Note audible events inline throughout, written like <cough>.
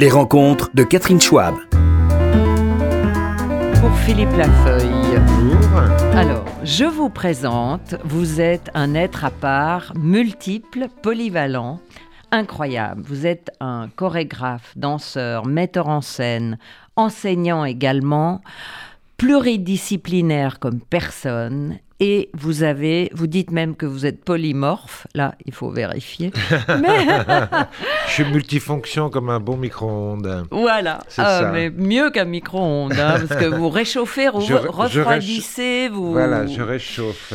Les rencontres de Catherine Schwab. Pour Philippe Lafeuille. Bonjour. Alors, je vous présente, vous êtes un être à part, multiple, polyvalent, incroyable. Vous êtes un chorégraphe, danseur, metteur en scène, enseignant également, pluridisciplinaire comme personne. Et vous avez, vous dites même que vous êtes polymorphe. Là, il faut vérifier. <laughs> Mais Je suis multifonction comme un bon micro-ondes. voilà, Ah, ça. mais mieux qu'un micro-ondes, hein, parce que vous réchauffez, vous Je- je refroidissez, vous. Voilà, je réchauffe.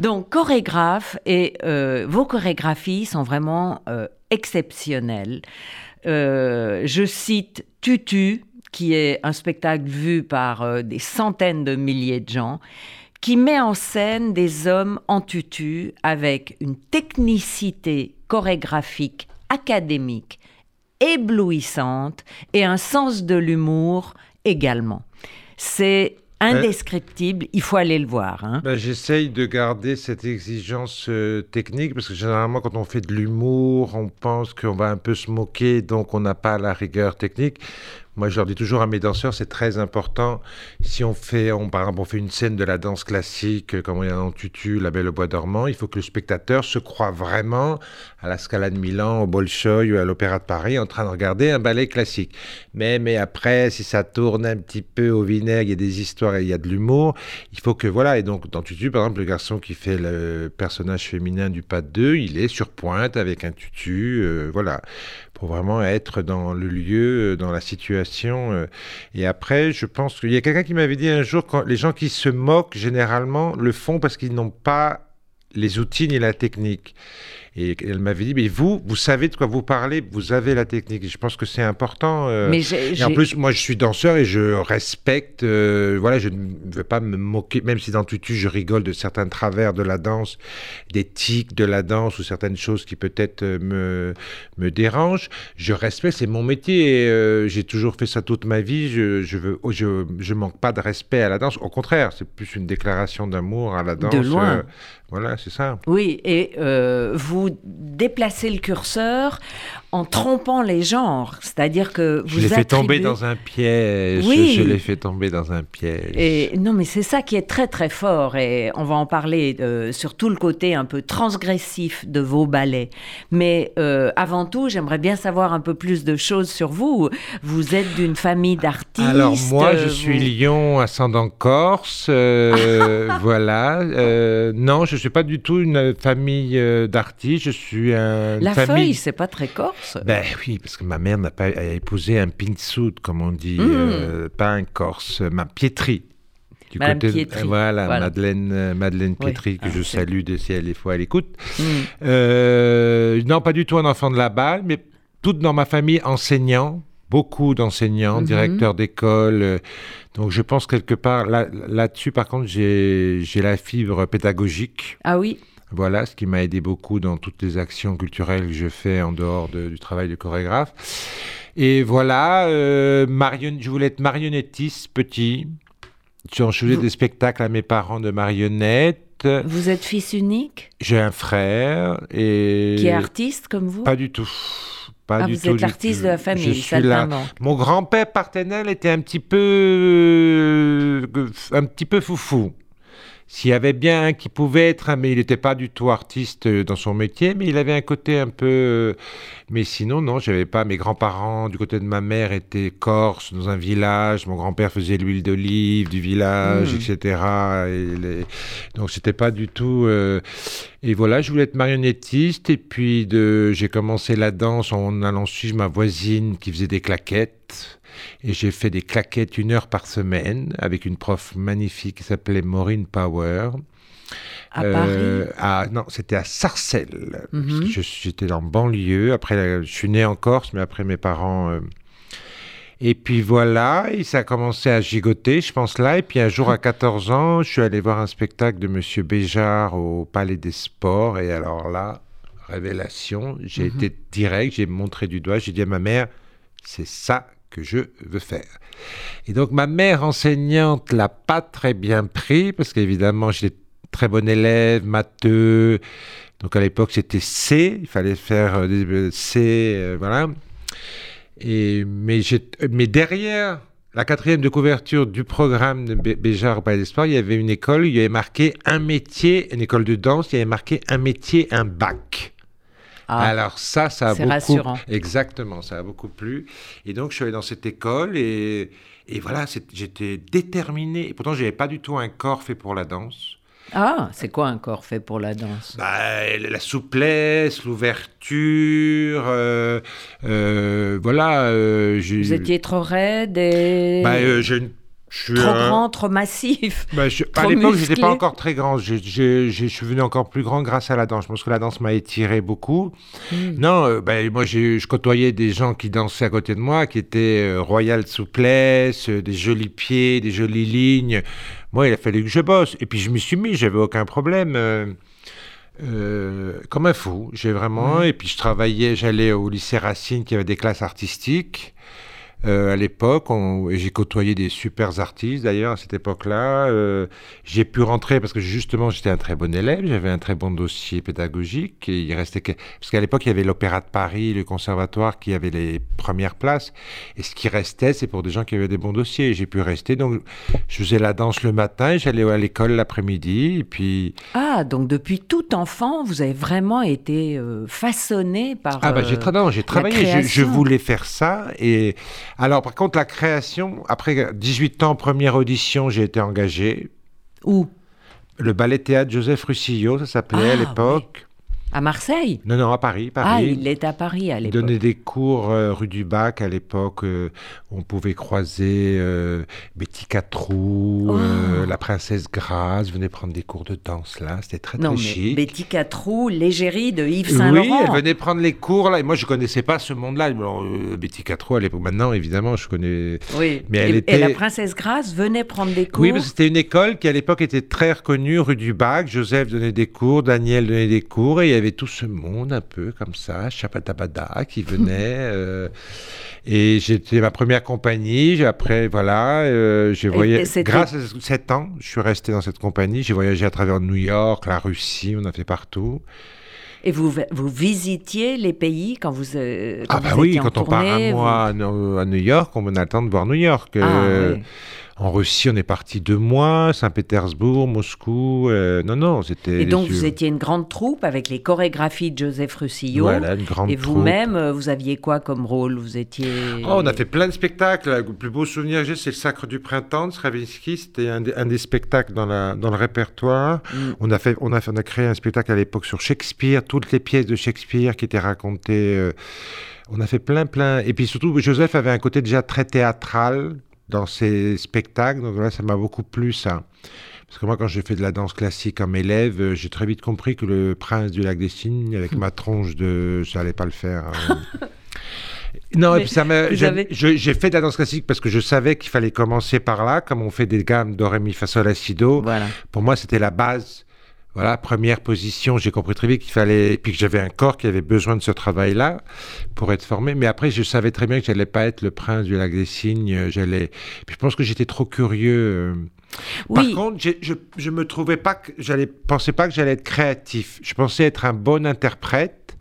Donc, chorégraphe, et euh, vos chorégraphies sont vraiment euh, exceptionnelles. Euh, je cite Tutu, qui est un spectacle vu par des centaines de milliers de gens, qui met en scène des hommes en tutu avec une technicité chorégraphique académique éblouissante et un sens de l'humour également. C'est indescriptible, il faut aller le voir. hein. ben, J'essaye de garder cette exigence euh, technique parce que généralement, quand on fait de l'humour, on pense qu'on va un peu se moquer, donc on n'a pas la rigueur technique. Moi, je leur dis toujours à mes danseurs, c'est très important. Si on fait, on, par exemple, on fait une scène de la danse classique, euh, comme on est dans Tutu, La Belle au Bois dormant, il faut que le spectateur se croit vraiment à la Scala de Milan, au Bolchoï ou à l'Opéra de Paris en train de regarder un ballet classique. Mais, mais après, si ça tourne un petit peu au vinaigre, il y a des histoires et il y a de l'humour, il faut que, voilà. Et donc, dans Tutu, par exemple, le garçon qui fait le personnage féminin du pas de deux, il est sur pointe avec un tutu, euh, voilà, pour vraiment être dans le lieu, euh, dans la situation. Euh. Et après, je pense qu'il y a quelqu'un qui m'avait dit un jour, quand les gens qui se moquent, généralement, le font parce qu'ils n'ont pas les outils ni la technique. Et elle m'avait dit, mais vous, vous savez de quoi vous parlez, vous avez la technique. Et je pense que c'est important. euh, Mais et en plus, moi, je suis danseur et je respecte. euh, voilà, je ne veux pas me moquer, même si dans Tutu, je rigole de certains travers de la danse, des tics de la danse ou certaines choses qui peut-être euh, me, me dérangent. Je respecte, c'est mon métier. et, euh, J'ai toujours fait ça toute ma vie. Je, je veux, oh, je, je manque pas de respect à la danse. Au contraire, c'est plus une déclaration d'amour à la danse. loin. euh, voilà, c'est ça. Oui, et euh, vous déplacez le curseur en trompant les genres, c'est-à-dire que vous Je l'ai fait tomber attribuez- dans un piège. Oui. Je l'ai fait tomber dans un piège. Et non, mais c'est ça qui est très très fort, et on va en parler euh, sur tout le côté un peu transgressif de vos ballets. Mais euh, avant tout, j'aimerais bien savoir un peu plus de choses sur vous. Vous êtes d'une famille d'artistes. Alors moi, je euh, suis Lyon, ascendant Corse, euh, <laughs> voilà. Non, je suis pas du tout une famille d'artistes. Je suis un, La famille. feuille, c'est pas très corse. Ben oui, parce que ma mère n'a pas épousé un pinsout, comme on dit, Mm. euh, pas un Corse, ma Pietri. Du Madame côté de- Pietri, voilà, voilà. Madeleine, euh, Madeleine Oui. Pietri, que Ah, je salue de si elle est fois à l'écoute. Euh, non, pas du tout un enfant de la balle, mais tout dans ma famille enseignant, beaucoup d'enseignants, Mhm. directeurs d'école. euh, donc je pense quelque part, là- là-dessus par contre, j'ai la fibre pédagogique. Ah oui, Voilà, ce qui m'a aidé beaucoup dans toutes les actions culturelles que je fais en dehors de- du travail de chorégraphe. Et voilà, euh, marion- je voulais être marionnettiste petit. Je faisais des spectacles à mes parents de marionnettes. vous êtes fils unique, J'ai un frère et qui est artiste comme vous? Pas du tout. Pas Ah, du vous tout, êtes l'artiste de la famille, Je suis là. Mon grand-père Partenel était un petit peu, euh, un petit peu foufou. S'il y avait bien un qui pouvait être, un- mais il n'était pas du tout artiste euh, dans son métier, mais il avait un côté un peu. Mais sinon, non, j'avais pas. Mes grands-parents, du côté de ma mère, étaient corses dans un village. Mon grand-père faisait l'huile d'olive du village, Mm. etc. Et les- Donc, c'était pas du tout. euh, Et voilà, je voulais être marionnettiste. Et puis, de... j'ai commencé la danse en allant suivre ma voisine qui faisait des claquettes. Et j'ai fait des claquettes une heure par semaine avec une prof magnifique qui s'appelait Maureen Power. À Euh, Paris à- Non, c'était à Sarcelles. Mhm. je- J'étais en banlieue. Après, je suis né en Corse, mais après mes parents. euh, Et puis voilà, et ça a commencé à gigoter, je pense là. Et puis un jour à 14 ans, je suis allé voir un spectacle de Monsieur Béjart au Palais des Sports. Et alors là, révélation, j'ai Mhm. été direct, j'ai montré du doigt, j'ai dit à ma mère, c'est ça que je veux faire. Et donc ma mère enseignante l'a pas très bien pris parce qu'évidemment j'étais très bon élève, matheux. Donc à l'époque c'était C, il fallait faire euh, des- euh, C, euh, voilà. Et, mais, mais derrière la quatrième de couverture du programme de Béjar au Palais des Sports, il y avait une école, il y avait marqué un métier, une école de danse, il y avait marqué un métier, un bac. Ah, Alors ça, ça a beaucoup... rassurant. Exactement, ça a beaucoup plu. Et donc, je suis allé dans cette école et, et voilà, j'étais déterminé. Et pourtant, je n'avais pas du tout un corps fait pour la danse. Ah, c'est quoi un corps fait pour la danse? Bah, La souplesse, l'ouverture, euh, euh, voilà. Euh, Vous étiez trop raide et... Bah, j'ai une trop grand, trop massif. <laughs> Bah, je, à l'époque, je n'étais pas encore très grand. Je, suis venu encore plus grand grâce à la danse. Je pense que la danse m'a étiré beaucoup. Hmm. Non, euh, bah, moi, je côtoyais des gens qui dansaient à côté de moi, qui étaient euh, royal souplesse, euh, des jolis pieds, des jolies lignes. Moi, il a fallu que je bosse. Et puis, je m'y suis mis, j'avais aucun problème. comme un fou, j'ai vraiment. Hmm. Et puis, je travaillais, j'allais au lycée Racine qui avait des classes artistiques. Euh, à l'époque, j'ai côtoyé des super artistes d'ailleurs à cette époque-là. Euh, j'ai pu rentrer parce que justement j'étais un très bon élève, j'avais un très bon dossier pédagogique. Et il restait que... Parce qu'à l'époque il y avait l'Opéra de Paris, le Conservatoire qui avait les premières places. Et ce qui restait, c'est pour des gens qui avaient des bons dossiers. J'ai pu rester. Donc je faisais la danse le matin, j'allais à l'école l'après-midi. Et puis... Ah, donc depuis tout enfant, vous avez vraiment été euh, façonné par... Ah, bah j'ai travaillé, je, je voulais faire ça. Et alors, par contre, la création, après 18 ans, première audition, j'ai été engagé. Où? Le ballet théâtre Joseph Russillo, ça s'appelait à ah, l'époque. À Marseille? Non, non, à Paris. Paris. Ah, il est à Paris à l'époque. Il donnait des cours euh, rue du Bac à l'époque. Euh, on pouvait croiser euh, Betty Catrou, oh. la princesse Grace, venait prendre des cours de danse là. C'était très, non, très mais Betty Catrou, l'égérie de Yves Saint-Laurent. Oui, elle venait prendre les cours là. Et moi, je connaissais pas ce monde-là. Betty Catrou, à l'époque, maintenant, évidemment, je connais. Oui, mais elle et, était... et la princesse Grace venait prendre des cours. Oui, que c'était une école qui, à l'époque, était très reconnue, rue du Bac. Joseph donnait des cours, Daniel donnait des cours. Et avait tout ce monde un peu comme ça, Chapatabada, qui venait. <laughs> euh, et j'étais ma première compagnie. Après, voilà, euh, j'ai voyagé. Grâce à sept ans, je suis resté dans cette compagnie. J'ai voyagé à travers New York, la Russie, on a fait partout. Et vous, vous visitiez les pays quand vous, euh, quand ah bah oui, quand on part un mois à, New York, on a le temps de voir New York. Ah, euh, en Russie, on est parti deux mois, Saint-Pétersbourg, Moscou. Euh, non, non, c'était. Et donc, vous étiez une grande troupe avec les chorégraphies de Joseph Russillo. Voilà, une grande Et vous-même, euh, vous aviez quoi comme rôle? Vous étiez. Oh, on a fait plein de spectacles. Le plus beau souvenir que j'ai, c'est le Sacre du Printemps de Stravinsky. C'était un, des spectacles dans, la, dans le répertoire. Mm. On, a fait, on, a fait, on a créé un spectacle à l'époque sur Shakespeare, toutes les pièces de Shakespeare qui étaient racontées. Euh, on a fait plein, plein. Et puis surtout, Joseph avait un côté déjà très théâtral dans ces spectacles. Donc là, ça m'a beaucoup plu, ça. Parce que moi, quand j'ai fait de la danse classique comme élève, euh, j'ai très vite compris que le prince du lac des Cygnes, avec ma tronche de... ça allait pas le faire. Hein. <laughs> Non, et puis ça j'ai fait de la danse classique parce que je savais qu'il fallait commencer par là, comme on fait des gammes do, ré, mi, fa, sol, la, si, do. Voilà. Pour moi, c'était la base voilà, première position, j'ai compris très vite qu'il fallait, puis que j'avais un corps qui avait besoin de ce travail-là pour être formé. Mais après, je savais très bien que j'allais pas être le prince du lac des cygnes. J'allais, puis je pense que j'étais trop curieux. Oui. Par contre, je, je me trouvais pas que j'allais, pensais pas que j'allais être créatif. Je pensais être un bon interprète,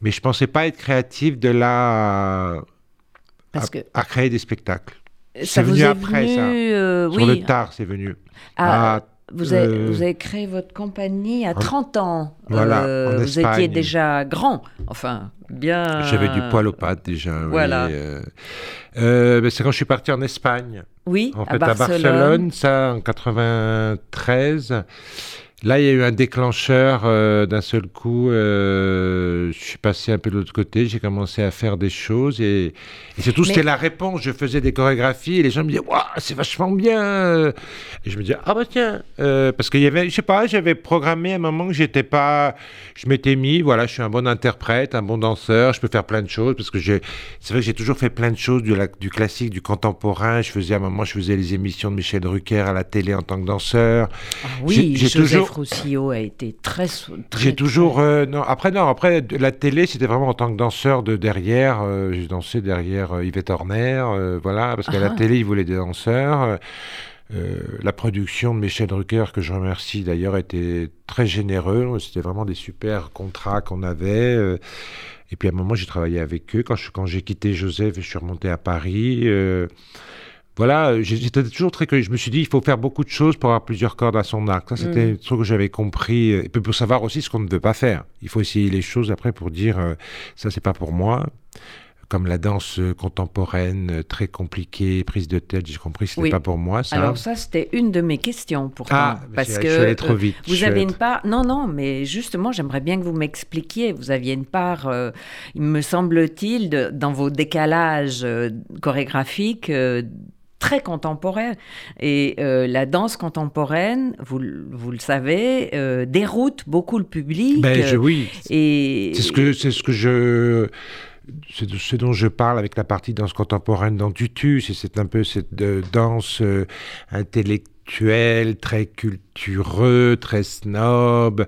mais je pensais pas être créatif de là Parce que... à créer des spectacles. C'est venu après ça. Euh, Sur le tard, c'est venu. Ah, vous avez, euh, vous avez, créé votre compagnie à 30 ans. Voilà, euh, vous étiez déjà grand, enfin, bien. J'avais du poil aux pattes déjà. Voilà. Euh, ben, c'est quand je suis parti en Espagne. Oui, en fait, à Barcelone, ça, en 93. Là, il y a eu un déclencheur euh, d'un seul coup. Euh, je suis passé un peu de l'autre côté. J'ai commencé à faire des choses et, et surtout c'était la réponse. Je faisais des chorégraphies et les gens me disaient waouh, c'est vachement bien. Et je me disais ah bah tiens, euh, parce qu'il y avait, je sais pas, j'avais programmé à un moment que j'étais pas, je m'étais mis voilà, je suis un bon interprète, un bon danseur, je peux faire plein de choses parce que j'ai, c'est vrai que j'ai toujours fait plein de choses du, du classique, du contemporain. Je faisais à un moment, je faisais les émissions de Michel Drucker à la télé en tant que danseur. Ah oui, j'ai toujours Roussillot a été très. J'ai toujours. Euh, non, après, non, après, la télé, c'était vraiment en tant que danseur de derrière. Euh, j'ai dansé derrière euh, Yvette Horner, voilà, parce qu'à la ah. télé, il voulait des danseurs. la production de Michel Drucker, que je remercie d'ailleurs, était très généreux. C'était vraiment des super contrats qu'on avait. Et puis à un moment, j'ai travaillé avec eux. Quand, je, quand j'ai quitté Joseph et je suis remonté à Paris, euh, voilà, j'étais toujours très curieux. Je me suis dit, il faut faire beaucoup de choses pour avoir plusieurs cordes à son arc. Ça, c'était ce que j'avais compris. Et puis pour savoir aussi ce qu'on ne veut pas faire. Il faut essayer les choses après pour dire, euh, ça, c'est pas pour moi comme la danse contemporaine euh, très compliquée, prise de tête, j'ai compris, ce n'était pas pour moi. Ça. Alors ça, c'était une de mes questions pourtant, ah, parce que je trop vite. vous avez une part. Non, non, mais justement, j'aimerais bien que vous m'expliquiez. Vous aviez une part, euh, il me semble-t-il, dans vos décalages euh, chorégraphiques très contemporain. Et la danse contemporaine, vous, vous le savez, déroute beaucoup le public. Ben, je, oui. Et... C'est ce que, c'est ce que je c'est ce dont je parle avec la partie danse contemporaine dans Tutu, c'est un peu cette euh, danse euh, intellectuelle, très cultureux, très snob,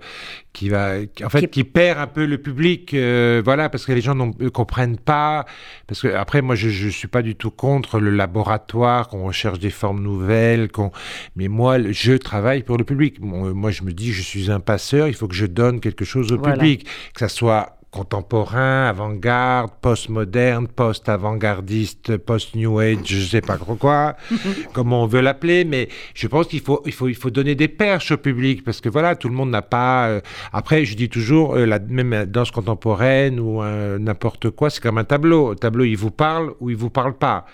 qui va, en fait, qui, perd un peu le public, euh, voilà, parce que les gens ne comprennent pas. Parce que après, moi, je, je suis pas du tout contre le laboratoire, qu'on recherche des formes nouvelles, qu'on, mais moi, je travaille pour le public. moi, je me dis, je suis un passeur, il faut que je donne quelque chose au public, que ça soit contemporain, avant-garde, post-moderne, post-avant-gardiste, post-new age, je sais pas trop quoi, <laughs> comment on veut l'appeler, mais je pense qu'il faut, il faut, il faut donner des perches au public parce que voilà, tout le monde n'a pas. Euh, après, je dis toujours, euh, la même danse contemporaine ou n'importe quoi, c'est comme un tableau. Le tableau, il vous parle ou il vous parle pas.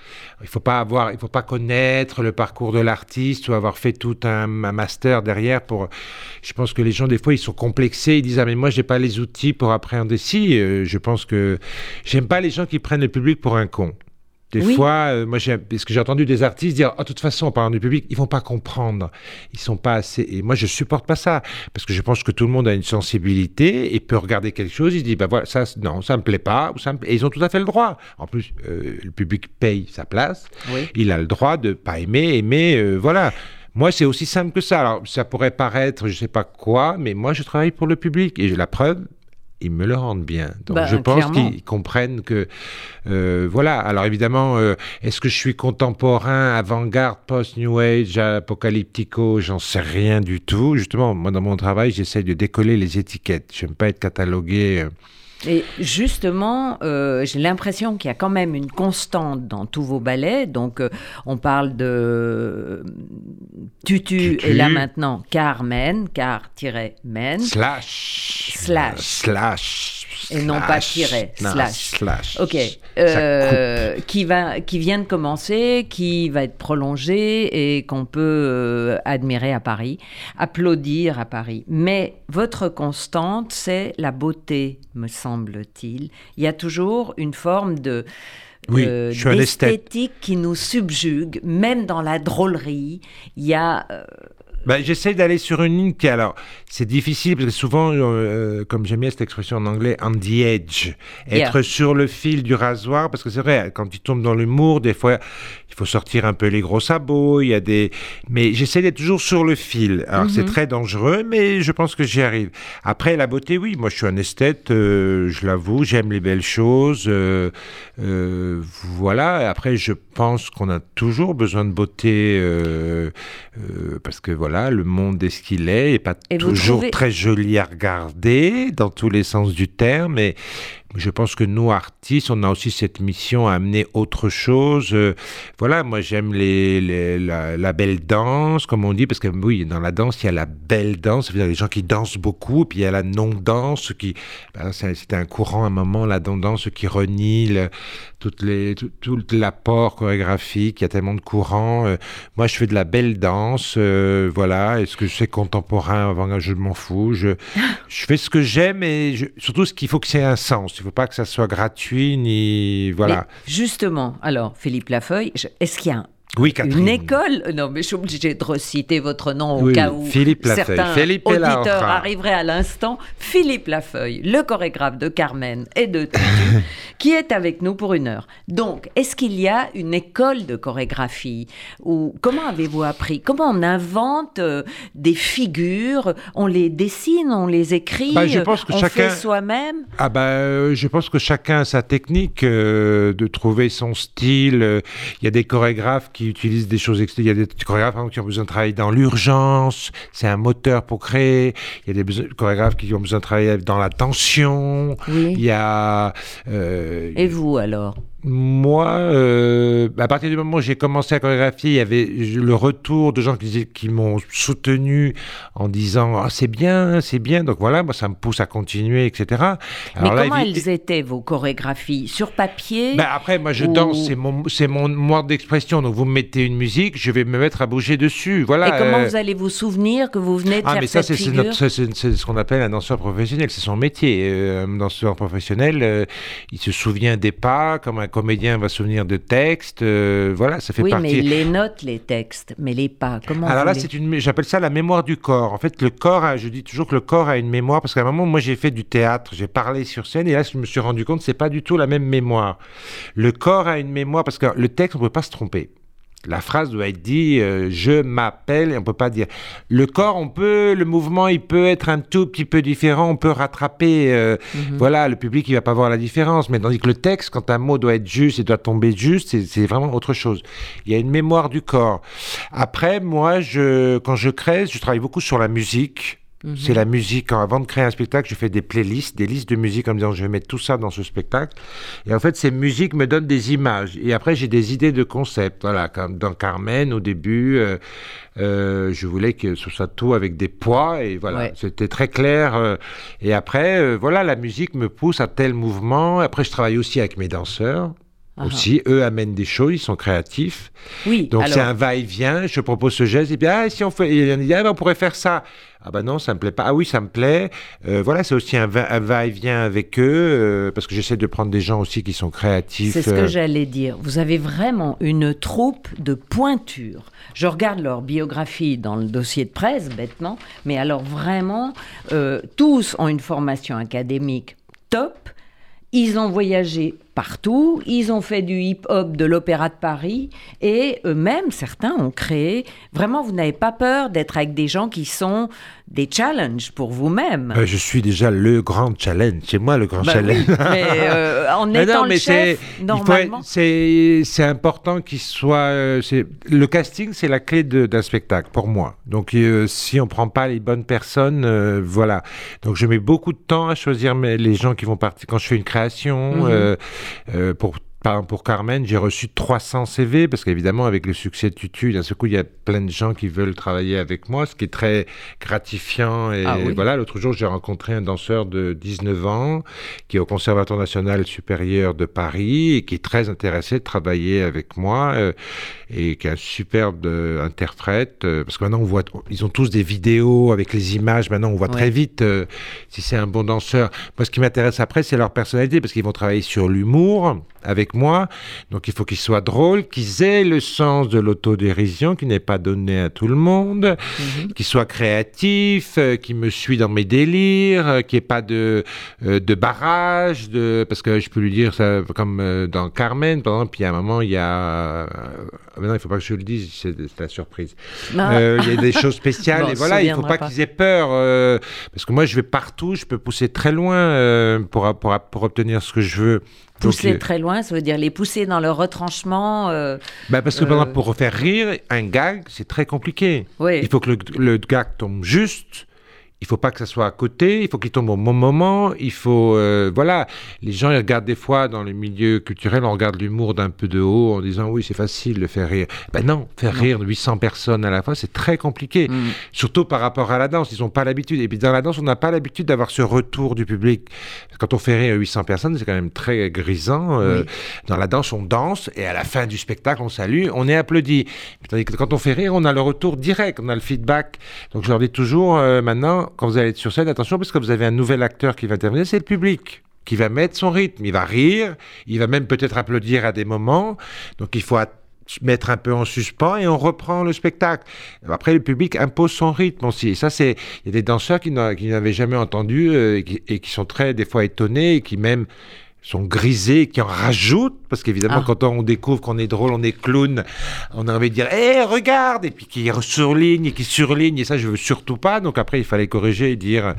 Il faut pas avoir, il faut pas connaître le parcours de l'artiste ou avoir fait tout un, master derrière pour. Je pense que les gens des fois ils sont complexés, ils disent ah mais moi j'ai pas les outils pour appréhender. Si, euh, je pense que j'aime pas les gens qui prennent le public pour un con. Des fois, euh, moi, parce que j'ai entendu des artistes dire, oh, de toute façon, en parlant du public, ils vont pas comprendre, ils sont pas assez. Et moi, je supporte pas ça, parce que je pense que tout le monde a une sensibilité et peut regarder quelque chose, il se dit, bah voilà, ça, non, ça me plaît pas, ou ça et ils ont tout à fait le droit. En plus, euh, le public paye sa place, il a le droit de pas aimer, aimer, euh, voilà. Moi, c'est aussi simple que ça. Alors, ça pourrait paraître, je sais pas quoi, mais moi, je travaille pour le public et j'ai la preuve ils me le rendent bien. Donc bah, je pense qu'ils comprennent que euh, voilà. Alors évidemment, euh, est-ce que je suis contemporain, avant-garde, post-new age, apocalyptico? J'en sais rien du tout. Justement, moi dans mon travail, j'essaie de décoller les étiquettes. Je n'aime pas être catalogué. Euh, et justement, euh, j'ai l'impression qu'il y a quand même une constante dans tous vos ballets. Donc, euh, on parle de Tutu, et là maintenant Carmen, car-men. Slash. Slash. Slash. Et non pas tiret, slash. slash. Ok. Euh, qui, va, qui vient de commencer, qui va être prolongé et qu'on peut admirer à Paris, applaudir à Paris. Mais votre constante, c'est la beauté, me semble semble-t-il. Il y a toujours une forme de euh, d'esthétique qui nous subjugue, même dans la drôlerie. Il y a euh, ben, J'essaie d'aller sur une ligne qui, alors, c'est difficile parce que souvent, euh, comme j'aime bien cette expression en anglais, on the edge, être sur le fil du rasoir, parce que c'est vrai, quand tu tombes dans l'humour, des fois, il faut sortir un peu les gros sabots, il y a des. Mais j'essaie d'être toujours sur le fil. Alors, c'est mhm. très dangereux, mais je pense que j'y arrive. Après, la beauté, oui, moi, je suis un esthète, euh, je l'avoue, j'aime les belles choses. Euh, voilà. Après, je pense qu'on a toujours besoin de beauté, parce que voilà, le monde est ce qu'il est, et pas toujours très joli à regarder dans tous les sens du terme, mais je pense que nous, artistes, on a aussi cette mission à amener autre chose. Euh, voilà, moi j'aime la, belle danse, comme on dit, parce que oui, dans la danse, il y a la belle danse, c'est-à-dire les gens qui dansent beaucoup, puis il y a la non-danse, qui, ben, c'était un courant à un moment, la non-danse qui renie les, tout, l'apport chorégraphique, il y a tellement de courants. Euh, moi, je fais de la belle danse, euh, voilà, est-ce que c'est contemporain, avant, je m'en fous, je, <laughs> je fais ce que j'aime, et surtout ce qu'il faut que c'est un sens. Faut pas que ça soit gratuit, ni. Voilà. justement, alors, Philippe Lafeuille, est-ce qu'il y a un oui, Catherine. Une école Non, mais je suis obligée de reciter votre nom au cas où Philippe certains Philippe auditeurs arriveraient à l'instant. Philippe Lafeuille, le chorégraphe de Carmen et de Tutu, <laughs> qui est avec nous pour une heure. Donc, est-ce qu'il y a une école de chorégraphie ou comment avez-vous appris? Comment on invente euh, des figures? On les dessine, on les écrit, bah, je pense que on chacun... fait soi-même? Ah ben, je pense que chacun a sa technique euh, de trouver son style. Il y a des chorégraphes qui utilisent des choses Il y a des chorégraphes exemple, qui ont besoin de travailler dans l'urgence, c'est un moteur pour créer. Il y a des chorégraphes qui ont besoin de travailler dans la tension. Il y a. Euh, Et vous alors? Moi, euh, à partir du moment où j'ai commencé à chorégraphier, il y avait le retour de gens qui, qui m'ont soutenu en disant ah, c'est bien, c'est bien. Donc voilà, moi, ça me pousse à continuer, etc. Mais comment elles étaient, vos chorégraphies? Sur papier ben Après, moi, je danse, c'est mon, c'est mon mode d'expression. Donc vous me mettez une musique, je vais me mettre à bouger dessus. Voilà. Et comment euh, vous allez vous souvenir que vous venez de ah, faire mais ça, c'est, c'est, ce qu'on appelle un danseur professionnel. C'est son métier. Euh, un danseur professionnel, il se souvient des pas comme un comédien va se souvenir de textes. Euh, voilà, ça fait oui, partie. Oui, mais les notes, les textes, mais les pas. Comment Alors là, c'est une, j'appelle ça la mémoire du corps. En fait, le corps, je dis toujours que le corps a une mémoire parce qu'à un moment, moi, j'ai fait du théâtre, j'ai parlé sur scène et là, je me suis rendu compte, c'est pas du tout la même mémoire. Le corps a une mémoire parce que le texte, on peut pas se tromper. La phrase doit être dit euh, je m'appelle et on peut pas dire. Le corps on peut le mouvement il peut être un tout petit peu différent on peut rattraper euh, mhm. voilà le public il va pas voir la différence. Mais tandis que le texte quand un mot doit être juste et doit tomber juste c'est vraiment autre chose. Il y a une mémoire du corps. Après moi je quand je crée je travaille beaucoup sur la musique c'est la musique. avant de créer un spectacle, je fais des playlists, des listes de musique en me disant je vais mettre tout ça dans ce spectacle. Et en fait, ces musiques me donnent des images. Et après, j'ai des idées de concept. Voilà, comme dans Carmen, au début, euh, euh, je voulais que ce soit tout avec des poids. Et voilà, c'était très clair. Euh. et après, voilà, la musique me pousse à tel mouvement. Après, je travaille aussi avec mes danseurs. Ah ah. aussi. Eux amènent des choses, ils sont créatifs. Oui. Donc c'est un va-et-vient. Je propose ce geste et puis ah si on fait, il y en a, ah, on pourrait faire ça. Ah ben non, ça me plaît pas. Ah oui, ça me plaît. Euh, voilà, c'est aussi un, va-et-vient avec eux euh, parce que j'essaie de prendre des gens aussi qui sont créatifs. C'est ce que euh. j'allais dire. Vous avez vraiment une troupe de pointure. Je regarde leur biographie dans le dossier de presse, bêtement, mais alors vraiment, tous ont une formation académique top. Ils ont voyagé partout. Ils ont fait du hip-hop de l'Opéra de Paris et eux-mêmes, certains ont créé. Vraiment, vous n'avez pas peur d'être avec des gens qui sont des challenges pour vous-même. Euh, je suis déjà le grand challenge. C'est moi le grand bah challenge. mais euh, <laughs> en étant le chef, normalement. C'est important qu'il soit. Euh, le casting, c'est la clé d'un spectacle pour moi. Donc, si on prend pas les bonnes personnes, voilà. Donc, je mets beaucoup de temps à choisir les gens qui vont partir. Quand je fais une création, mhm. Pour pour Carmen, j'ai reçu 300 CV parce qu'évidemment, avec le succès de Tutu, d'un seul coup, il y a plein de gens qui veulent travailler avec moi, ce qui est très gratifiant. Et ah voilà, l'autre jour, j'ai rencontré un danseur de 19 ans qui est au Conservatoire national supérieur de Paris et qui est très intéressé de travailler avec moi euh, et qui est un superbe euh, interprète euh, parce que maintenant, on voit, ils ont tous des vidéos avec les images. Maintenant, on voit très vite si c'est un bon danseur. Moi, ce qui m'intéresse après, c'est leur personnalité parce qu'ils vont travailler sur l'humour avec moi. Donc il faut qu'ils soient drôles, qu'ils aient le sens de l'autodérision qui n'est pas donné à tout le monde, mhm. qu'ils soient créatifs, euh, qu'ils me suivent dans mes délires, euh, qu'il n'y ait pas de, euh, de barrage, de... parce que je peux lui dire, ça, comme dans Carmen, par exemple, il y a un moment, il y a... Maintenant, il ne faut pas que je le dise, c'est la surprise. Ah. il y a des choses <laughs> spéciales, et voilà, il ne faut pas, qu'ils aient peur, parce que moi, je vais partout, je peux pousser très loin pour, pour, pour obtenir ce que je veux. Pousser très loin, ça veut dire les pousser dans leur retranchement. Euh, bah parce que exemple, pour refaire rire, un gag, c'est très compliqué. Il faut que le, le, gag tombe juste il faut pas que ça soit à côté, il faut qu'il tombe au bon moment, il faut... Euh, voilà, les gens ils regardent des fois dans le milieu culturel, on regarde l'humour d'un peu de haut en disant oui c'est facile de faire rire. Ben non, faire rire 800 personnes à la fois c'est très compliqué, mm. surtout par rapport à la danse, ils n'ont pas l'habitude. Et puis dans la danse on n'a pas l'habitude d'avoir ce retour du public. Quand on fait rire 800 personnes c'est quand même très grisant. Euh, dans la danse on danse et à la fin du spectacle on salue, on est applaudi. Tandis que quand on fait rire on a le retour direct, on a le feedback. Donc je leur dis toujours euh, maintenant quand vous allez être sur scène, attention parce que vous avez un nouvel acteur qui va intervenir, c'est le public qui va mettre son rythme. Il va rire, il va même peut-être applaudir à des moments. Donc il faut mettre un peu en suspens et on reprend le spectacle. Après, le public impose son rythme aussi. Et ça, c'est il y a des danseurs qui n'avaient jamais entendu euh, et, qui, sont très des fois étonnés et qui même sont grisés, qui en rajoutent, parce qu'évidemment, ah. quand on découvre qu'on est drôle, on est clown, on a envie de dire Hé, regarde Et puis qui surligne et qui surligne, et ça, je veux surtout pas. Donc après, il fallait corriger et dire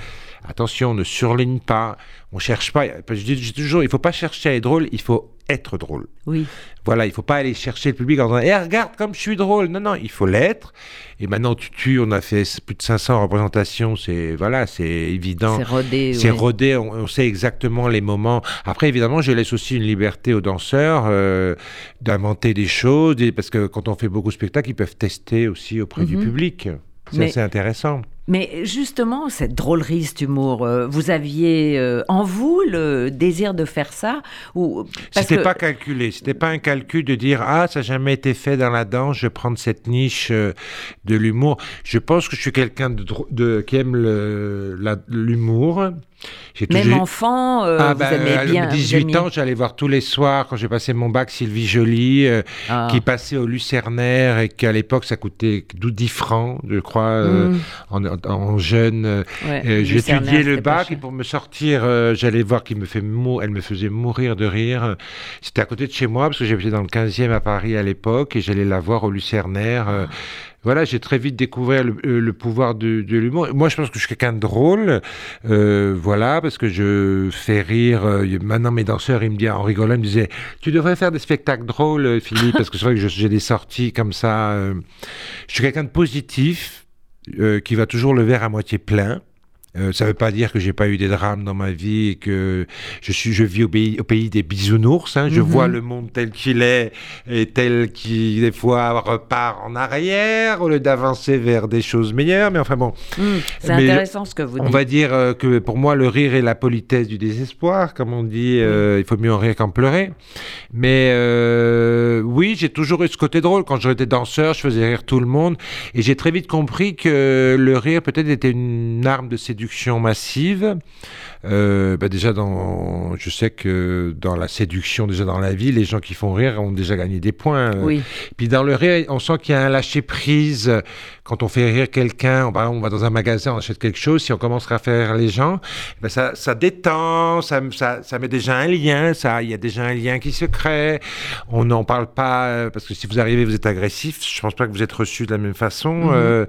attention, ne surligne pas, on cherche pas. Je dis, toujours, il faut pas chercher à être drôle, il faut être drôle. Oui. Voilà, il faut pas aller chercher le public en disant eh, regarde comme je suis drôle. Non, non, il faut l'être. Et maintenant, tu tues, on a fait plus de 500 représentations, c'est voilà, c'est évident. C'est rodé. C'est rodé, on, sait exactement les moments. Après, évidemment, je laisse aussi une liberté aux danseurs euh, d'inventer des choses, parce que quand on fait beaucoup de spectacles, ils peuvent tester aussi auprès du mhm. public. C'est assez intéressant. Mais justement, cette drôlerie, cet humour, euh, vous aviez euh, en vous le désir de faire ça ou C'était pas calculé, c'était pas un calcul de dire ah ça n'a jamais été fait dans la danse, je vais prendre cette niche euh, de l'humour. Je pense que je suis quelqu'un de, de, qui aime l'humour. Même enfant, euh, ah, vous bah, aimez bien. À 18 ans, j'allais voir tous les soirs, quand j'ai passé mon bac, Sylvie Joly, euh, ah. qui passait au Lucernaire et qu'à l'époque, ça coûtait 10 francs, je crois, euh, hmm. en, jeune. j'ai étudié le bac et pour me sortir, j'allais voir qui me fait elle me faisait mourir de rire. C'était à côté de chez moi, parce que j'étais dans le 15e à Paris à l'époque, et j'allais la voir au Lucernaire voilà, j'ai très vite découvert le, euh, pouvoir de, l'humour. Moi, je pense que je suis quelqu'un de drôle, euh, voilà, parce que je fais rire. Euh, maintenant, mes danseurs, ils me disent, en rigolant, ils me disaient, tu devrais faire des spectacles drôles, Philippe, parce que c'est vrai que j'ai des sorties comme ça. je suis quelqu'un de positif, qui va toujours le verre à moitié plein. Euh, ça ne veut pas dire que j'ai pas eu des drames dans ma vie et que je suis, je vis au pays, au pays des bisounours. Hein. Je mhm. vois le monde tel qu'il est et tel qu'il des fois repart en arrière au lieu d'avancer vers des choses meilleures. Mais enfin bon. Mhm. c'est intéressant ce que vous dites. On va dire euh, que pour moi le rire est la politesse du désespoir, comme on dit. Euh, il faut mieux en rire qu'en pleurer. Mais oui, j'ai toujours eu ce côté drôle. Quand j'étais danseur, je faisais rire tout le monde et j'ai très vite compris que le rire peut-être était une arme de séduction massive. Euh, bah déjà, dans, je sais que dans la séduction, déjà dans la vie, les gens qui font rire ont déjà gagné des points. Oui. Puis dans le rire, on sent qu'il y a un lâcher prise. Quand on fait rire quelqu'un, on, on va dans un magasin, on achète quelque chose. Si on commence à faire les gens, ben ça, ça détend, ça, ça, ça, met déjà un lien. Ça, il y a déjà un lien qui se crée. On n'en parle pas euh, parce que si vous arrivez, vous êtes agressif. Je pense pas que vous êtes reçu de la même façon. Mhm. Euh,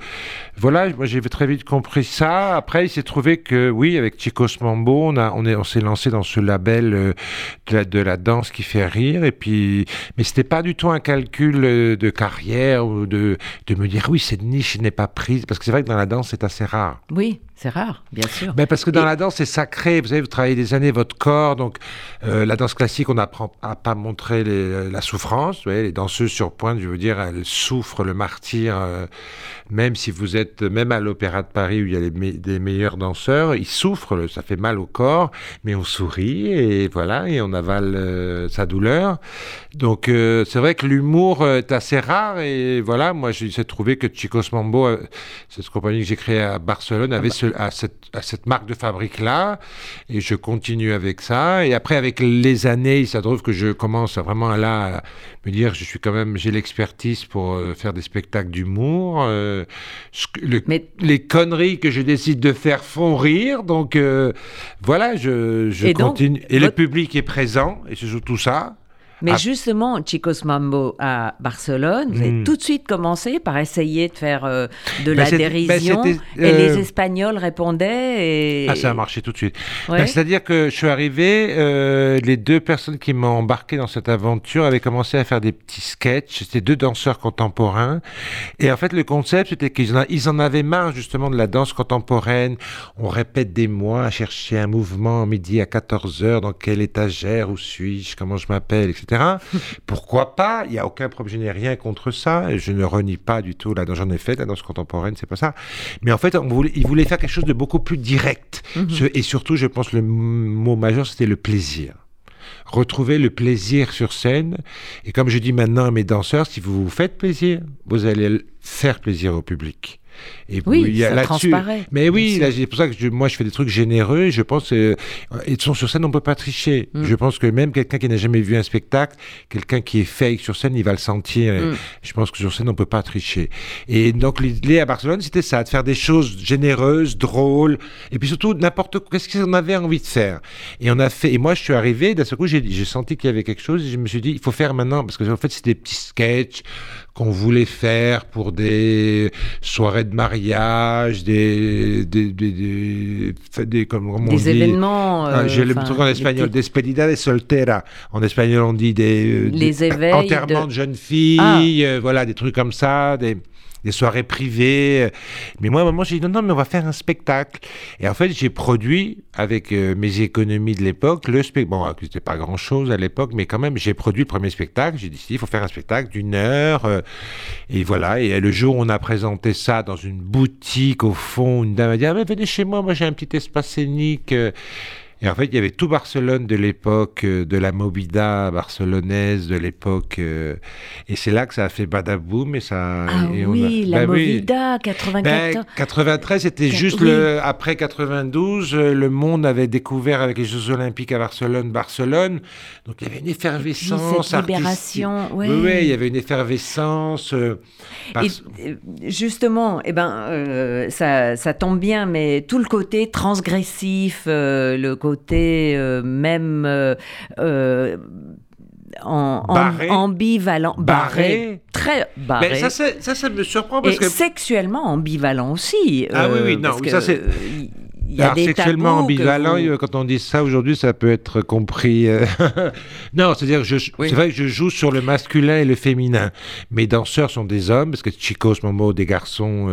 voilà, moi j'ai très vite compris ça. Après, il s'est trouvé que oui, avec Chicos Mambo, on, a, on, est, on s'est lancé dans ce label euh, de, la, de, la, danse qui fait rire. Et puis, mais c'était pas du tout un calcul de carrière ou de, de me dire oui, cette niche n'est pas prise parce que c'est vrai que dans la danse c'est assez rare. Oui. C'est rare, bien sûr. Mais parce que dans la danse, c'est sacré. Vous savez, vous travaillez des années votre corps. Donc, euh, la danse classique, on n'apprend à pas montrer les, la souffrance. Vous voyez, les danseuses sur pointe, je veux dire, elles souffrent le martyr. Euh, même si vous êtes, même à l'Opéra de Paris où il y a les des meilleurs danseurs, ils souffrent. Ça fait mal au corps, mais on sourit et voilà, et on avale euh, sa douleur. Donc, c'est vrai que l'humour est assez rare. Et voilà, moi, j'ai trouvé que Chicos Mambo, cette compagnie que j'ai créée à Barcelone, avait ah bah, ce à cette, à cette marque de fabrique-là, et je continue avec ça. Et après, avec les années, il se trouve que je commence à vraiment là à me dire, je suis quand même, j'ai l'expertise pour euh, faire des spectacles d'humour. Euh, Les conneries que je décide de faire font rire, donc euh, voilà, je, je continue. et le public est présent, et c'est surtout ça. Mais ah. justement, Chicos Mambo à Barcelone, vous avez hmm. tout de suite commencé par essayer de faire euh, de ben, la ben, dérision. et les euh, Espagnols répondaient. Et... Ah, ça a marché tout de suite. Ben, c'est-à-dire que je suis arrivé, euh, les deux personnes qui m'ont embarqué dans cette aventure avaient commencé à faire des petits sketchs. C'était deux danseurs contemporains. Et en fait, le concept, c'était qu'ils en, ils en avaient marre justement de la danse contemporaine. On répète des mois à chercher un mouvement midi à 14h, dans quelle étagère, où suis-je, comment je m'appelle, etc. Pourquoi pas? Il n'y a aucun problème, je n'ai rien contre ça. Je ne renie pas du tout la danse, j'en ai fait, la danse contemporaine, c'est pas ça. Mais en fait, on voulait, il voulait faire quelque chose de beaucoup plus direct. Mhm. Et surtout, je pense, le mot majeur, c'était le plaisir retrouver le plaisir sur scène. Et comme je dis maintenant à mes danseurs, si vous vous faites plaisir, vous allez faire plaisir au public. Et oui, il y a ça transparaît. Mais oui, c'est pour ça que moi je fais des trucs généreux. Et je pense euh, et de sur scène on peut pas tricher. Mm. Je pense que même quelqu'un qui n'a jamais vu un spectacle, quelqu'un qui est fake sur scène, il va le sentir. Mm. Je pense que sur scène on peut pas tricher. Et donc l'idée à Barcelone c'était ça, de faire des choses généreuses, drôles, et puis surtout n'importe quoi. Qu'est-ce qu'on avait envie de faire? Et on a fait. Et moi je suis arrivé d'un seul coup j'ai senti qu'il y avait quelque chose et je me suis dit il faut faire maintenant parce que en fait c'était des petits sketchs qu'on voulait faire pour des soirées de mariage, des, des, des, des, comme, on des événements. Ah, J'ai le truc en espagnol, des despedida de soltera. En espagnol, on dit des, les éveils enterrements de... jeunes filles, ah. voilà, des trucs comme ça, des des soirées privées. Mais moi, à un moment, j'ai dit non, non, mais on va faire un spectacle. Et en fait, j'ai produit, avec euh, mes économies de l'époque, le spectacle. Bon, c'était pas grand chose à l'époque, mais quand même, j'ai produit le premier spectacle. J'ai dit, il faut faire un spectacle d'une heure. Euh, et voilà. Et le jour où on a présenté ça dans une boutique, au fond, une dame a dit, ah, mais venez chez moi, moi j'ai un petit espace scénique. Euh, et en fait, il y avait tout Barcelone de l'époque, euh, de la Movida barcelonaise de l'époque. Euh, et c'est là que ça a fait badaboum. Et ça, ah oui, la ben Movida, 94. 93, c'était juste le, après 92. Euh, le monde avait découvert avec les Jeux Olympiques à Barcelone, Barcelone. Donc il y avait une effervescence. Cette libération, oui. oui. il y avait une effervescence. Et, justement, eh ben, ça, ça, tombe bien, mais tout le côté transgressif, le côté euh, même euh, euh, en, ambivalent, barré, très barré. Mais ça, ça, ça, me surprend parce et que sexuellement ambivalent aussi. Ah oui, oui, non, ça c'est. Il y a des sexuellement ambivalent, quand on dit ça aujourd'hui, ça peut être compris. <laughs> non, c'est-à-dire, c'est vrai que je joue sur le masculin et le féminin. Mes danseurs sont des hommes, parce que Chicos, Momo, des garçons.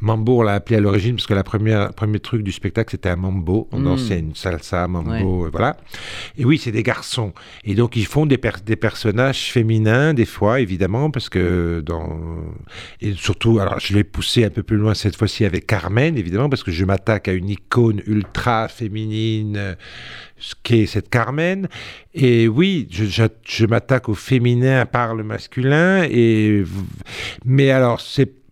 Mambo, on l'a appelé à l'origine parce que le premier truc du spectacle, c'était un mambo. On mm. dansait une salsa, mambo, voilà. Et oui, c'est des garçons. Et donc, ils font des, des, personnages féminins, des fois, évidemment, parce que dans. Et surtout, alors, je l'ai poussé un peu plus loin cette fois-ci avec Carmen, évidemment, parce que je m'attaque à une icône ultra féminine, ce qu'est cette Carmen. Et oui, je, je, je m'attaque au féminin par le masculin. Et... Mais alors, c'est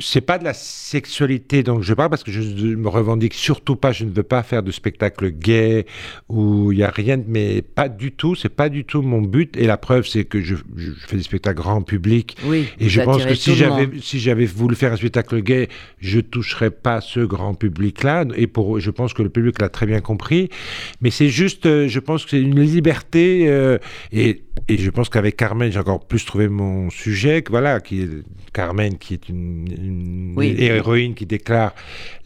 c'est pas de la sexualité dont je parle parce que je me revendique surtout pas. Je ne veux pas faire de spectacle gay où il y a rien, mais pas du tout. C'est pas du tout mon but. Et la preuve, c'est que je, fais des spectacles grand public. Oui, et je pense que si j'avais si j'avais voulu faire un spectacle gay, je toucherais pas ce grand public-là. Et pour, je pense que le public l'a très bien compris. Mais c'est juste, euh, je pense que c'est une liberté euh, et et je pense qu'avec Carmen, j'ai encore plus trouvé mon sujet. Voilà, qui est Carmen, qui est une, héroïne qui déclare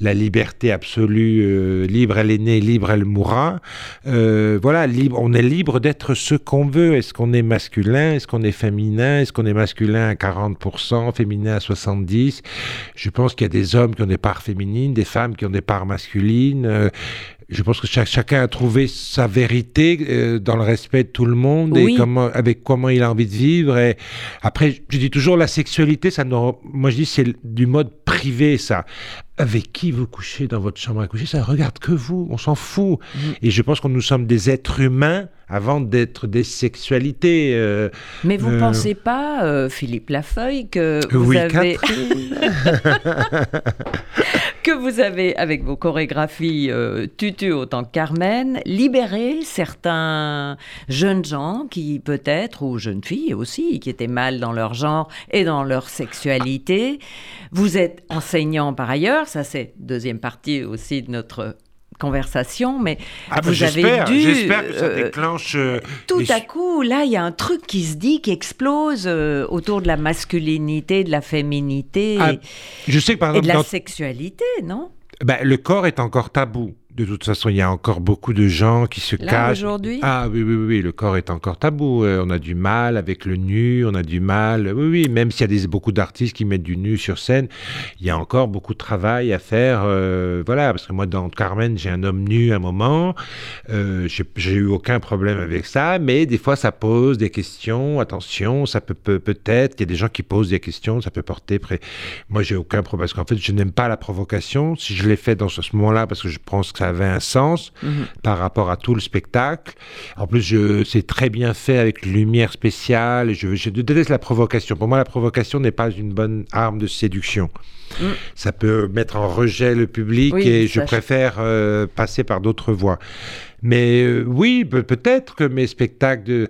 la liberté absolue, euh, libre elle est née, libre elle mourra. Euh, voilà, libre, on est libre d'être ce qu'on veut. Est-ce qu'on est masculin? Est-ce qu'on est féminin? Est-ce qu'on est masculin à 40%, féminin à 70% Je pense qu'il y a des hommes qui ont des parts féminines, des femmes qui ont des parts masculines. Je pense que chacun a trouvé sa vérité euh, dans le respect de tout le monde et comment, avec comment il a envie de vivre. Et après, je dis toujours la sexualité, ça moi je dis c'est du mode privé ça. Avec qui vous couchez dans votre chambre à coucher, ça regarde que vous, on s'en fout. Mm. Et je pense que nous sommes des êtres humains avant d'être des sexualités. Euh, Mais vous ne euh, pensez pas, Philippe Lafeuille, que vous avez... <laughs> que vous avez, avec vos chorégraphies euh, tutu autant que Carmen, libéré certains jeunes gens qui peut-être, ou jeunes filles aussi, qui étaient mal dans leur genre et dans leur sexualité. Vous êtes enseignant par ailleurs, ça c'est deuxième partie aussi de notre conversation, mais ah, vous avez dû... J'espère que ça euh, déclenche... Euh, tout à coup, là, il y a un truc qui se dit, qui explose euh, autour de la masculinité, de la féminité ah, je sais par et de la sexualité, non? Ben, Le corps est encore tabou. De toute façon, il y a encore beaucoup de gens qui se Là, cachent. aujourd'hui? Ah oui, oui, oui, le corps est encore tabou. Euh, on a du mal avec le nu, on a du mal. Oui, oui, même s'il y a des, beaucoup d'artistes qui mettent du nu sur scène, il y a encore beaucoup de travail à faire. Euh, voilà, parce que moi, dans Carmen, j'ai un homme nu à un moment. Euh, j'ai eu aucun problème avec ça, mais des fois, ça pose des questions. Attention, ça peut peut-être. il y a des gens qui posent des questions, ça peut porter près. Moi, j'ai aucun problème parce qu'en fait, je n'aime pas la provocation. Si je l'ai fait dans ce moment-là, parce que je pense que ça avait un sens mhm. par rapport à tout le spectacle. En plus, c'est très bien fait avec lumière spéciale. Je, je déteste la provocation. Pour moi, la provocation n'est pas une bonne arme de séduction. Mm. Ça peut mettre en rejet le public et je préfère euh, passer par d'autres voies. Mais euh, oui, peut-être que mes spectacles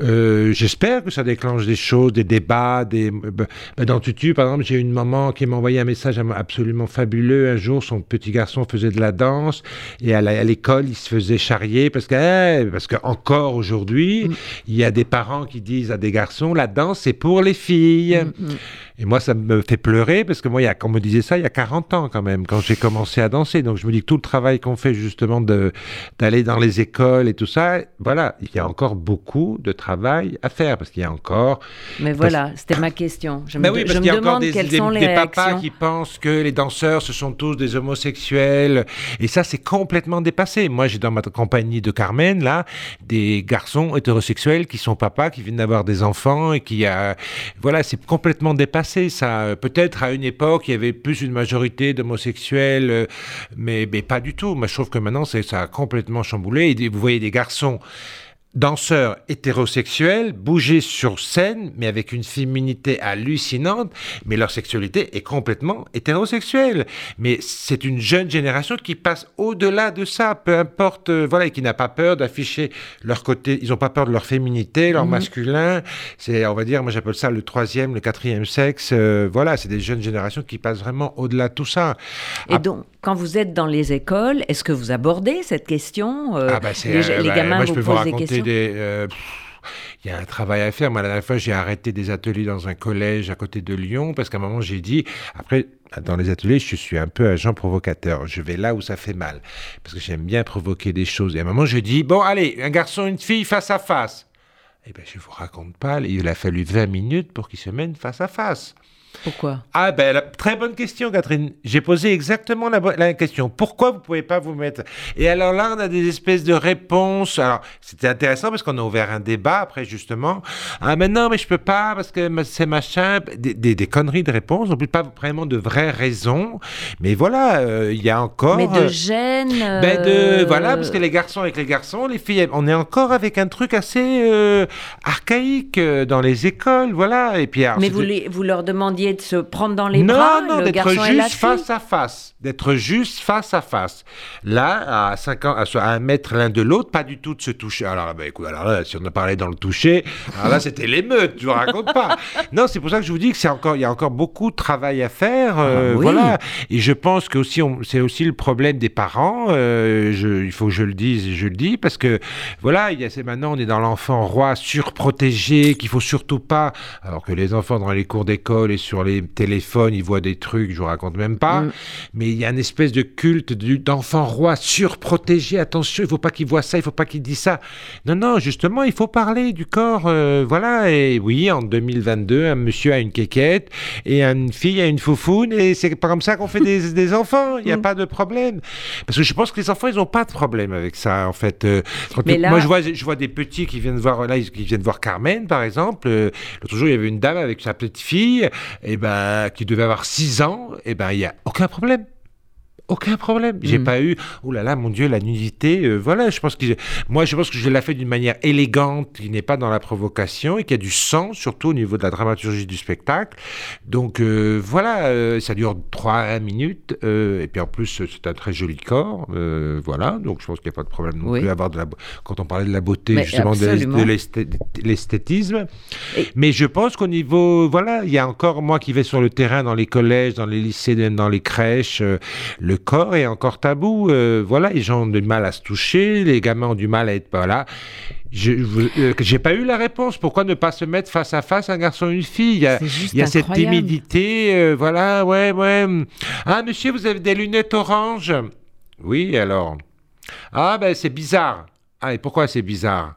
euh, J'espère que ça déclenche des choses, des débats. Des... Bah, bah, dans Tutu, par exemple, j'ai une maman qui m'a envoyé un message absolument fabuleux. Un jour, son petit garçon faisait de la danse et à l'école, il se faisait charrier parce que, eh, parce que encore aujourd'hui, mm. il y a des parents qui disent à des garçons, la danse, c'est pour les filles. Mm, Et moi, ça me fait pleurer parce que moi, il y a, quand on me disait ça, il y a 40 ans quand même, quand j'ai commencé à danser. Donc je me dis que tout le travail qu'on fait justement d'aller dans les écoles et tout ça, voilà, il y a encore beaucoup de travail à faire parce qu'il y a encore. Mais voilà, c'était ma question. Je me, oui, parce qu'il y a encore des, papas qui pensent que les danseurs, ce sont tous des homosexuels. Et ça, c'est complètement dépassé. Moi, j'ai dans ma compagnie de Carmen, là, des garçons hétérosexuels qui sont papas, qui viennent d'avoir des enfants et qui a. Voilà, c'est complètement dépassé ça. Peut-être à une époque, il y avait plus une majorité d'homosexuels, euh, mais, mais pas du tout. Moi, je trouve que maintenant, ça a complètement chamboulé. Et vous voyez des garçons danseurs hétérosexuels bouger sur scène, mais avec une féminité hallucinante, mais leur sexualité est complètement hétérosexuelle. Mais c'est une jeune génération qui passe au-delà de ça, peu importe, euh, voilà, et qui n'a pas peur d'afficher leur côté, ils n'ont pas peur de leur féminité, leur mhm. masculin. C'est, on va dire, moi j'appelle ça le troisième, le quatrième sexe. Euh, voilà, c'est des jeunes générations qui passent vraiment au-delà de tout ça. Et donc, quand vous êtes dans les écoles, est-ce que vous abordez cette question euh, ah bah les, bah, gamins vous, posent des questions euh, il y a un travail à faire. Moi, la dernière fois, j'ai arrêté des ateliers dans un collège à côté de Lyon parce qu'à un moment, j'ai dit, après, dans les ateliers, je suis un peu agent provocateur. Je vais là où ça fait mal parce que j'aime bien provoquer des choses. Et à un moment, je dis, bon, allez, un garçon, une fille, face à face. Eh bien, je vous raconte pas, il a fallu 20 minutes pour qu'ils se mènent face à face. Pourquoi Ah ben, très bonne question, Catherine. J'ai posé exactement la, question. Pourquoi vous pouvez pas vous mettre? Et alors là, on a des espèces de réponses. Alors, c'était intéressant parce qu'on a ouvert un débat après, justement. Ah, mais non, mais je peux pas parce que c'est machin. Des, des, conneries de réponses. On peut pas vraiment de vraies raisons. Mais voilà, euh, il y a encore. Mais de euh, gêne. Ben de, voilà, parce que les garçons avec les garçons, les filles, on est encore avec un truc assez euh, archaïque dans les écoles. Voilà. Et puis, mais vous, les, vous leur demandiez de se prendre dans les bras Non, non, d'être juste face à face. D'être juste face à face. Là, à 5 ans, à, un mètre l'un de l'autre, pas du tout de se toucher. Alors, bah, écoute, alors là, si on a parlé dans le toucher, alors là, c'était l'émeute, je vous raconte pas. <laughs> Non, c'est pour ça que je vous dis que c'est encore, il y a encore beaucoup de travail à faire. Euh, ah, voilà. Et je pense que aussi, c'est aussi le problème des parents. Euh, je, il faut que je le dise je le dis parce que voilà, il y a, c'est maintenant, on est dans l'enfant roi surprotégé qu'il faut surtout pas, alors que les enfants dans les cours d'école et sur sur les téléphones, ils voient des trucs, je vous raconte même pas. Mm. Mais il y a une espèce de culte d'enfant roi surprotégé. Attention, il faut pas qu'il voit ça, il faut pas qu'il dise ça. Non, non, justement, il faut parler du corps. Euh, voilà. Et oui, en 2022, un monsieur a une quéquette et une fille a une foufoune et c'est pas comme ça qu'on fait des, <laughs> enfants. Il n'y a mm. pas de problème. Parce que je pense que les enfants, ils n'ont pas de problème avec ça, en fait. Euh, moi, je vois, je vois des petits qui viennent voir, là, qui viennent voir Carmen, par exemple. Euh, l'autre jour, il y avait une dame avec sa petite fille et eh ben, qui devait avoir 6 ans, et eh ben, il n'y a aucun problème. Aucun problème. J'ai mm. pas eu, oh là là, mon Dieu, la nudité. Euh, voilà, je pense que moi, je pense que je l'ai fait d'une manière élégante, qui n'est pas dans la provocation et qui a du sens, surtout au niveau de la dramaturgie du spectacle. Donc euh, voilà, euh, ça dure trois minutes et puis en plus c'est un très joli corps, voilà. Donc je pense qu'il n'y a pas de problème non plus à avoir de la quand on parlait de la beauté justement de l'esthétisme. Mais je pense qu'au niveau, voilà, il y a encore moi qui vais sur le terrain dans les collèges, dans les lycées, dans les crèches, le corps est encore tabou. Euh, voilà, les gens ont du mal à se toucher, les gamins ont du mal à être pas là. Je n'ai euh, pas eu la réponse. Pourquoi ne pas se mettre face à face un garçon et une fille? Il y a, il y a cette timidité. Euh, voilà, ouais, ouais. Ah, monsieur, vous avez des lunettes oranges Oui, alors. Ah, ben c'est bizarre. Ah, et pourquoi c'est bizarre?